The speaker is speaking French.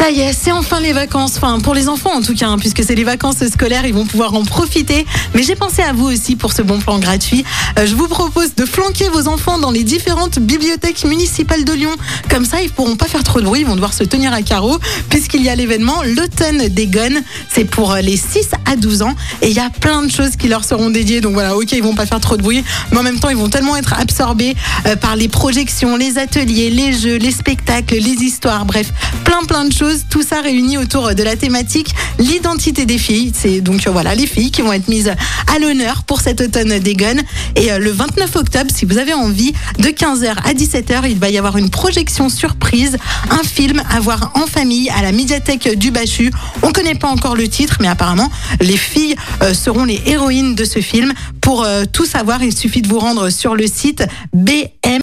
Ça y est, c'est enfin les vacances. Enfin, pour les enfants en tout cas, hein, puisque c'est les vacances scolaires, ils vont pouvoir en profiter. Mais j'ai pensé à vous aussi pour ce bon plan gratuit. Euh, je vous propose de flanquer vos enfants dans les différentes bibliothèques municipales de Lyon. Comme ça, ils pourront pas faire trop de bruit, ils vont devoir se tenir à carreau, puisqu'il y a l'événement l'automne des gones. C'est pour euh, les 6 à 12 ans. Et il y a plein de choses qui leur seront dédiées. Donc voilà, ok, ils vont pas faire trop de bruit, mais en même temps, ils vont tellement être absorbés euh, par les projections, les ateliers, les jeux, les spectacles, les histoires, bref, plein plein de choses tout ça réuni autour de la thématique l'identité des filles. C'est donc euh, voilà les filles qui vont être mises à l'honneur pour cet automne des guns. Et euh, le 29 octobre, si vous avez envie, de 15h à 17h, il va y avoir une projection surprise, un film à voir en famille à la médiathèque du Bachu. On connaît pas encore le titre, mais apparemment les filles euh, seront les héroïnes de ce film. Pour tout savoir, il suffit de vous rendre sur le site BM.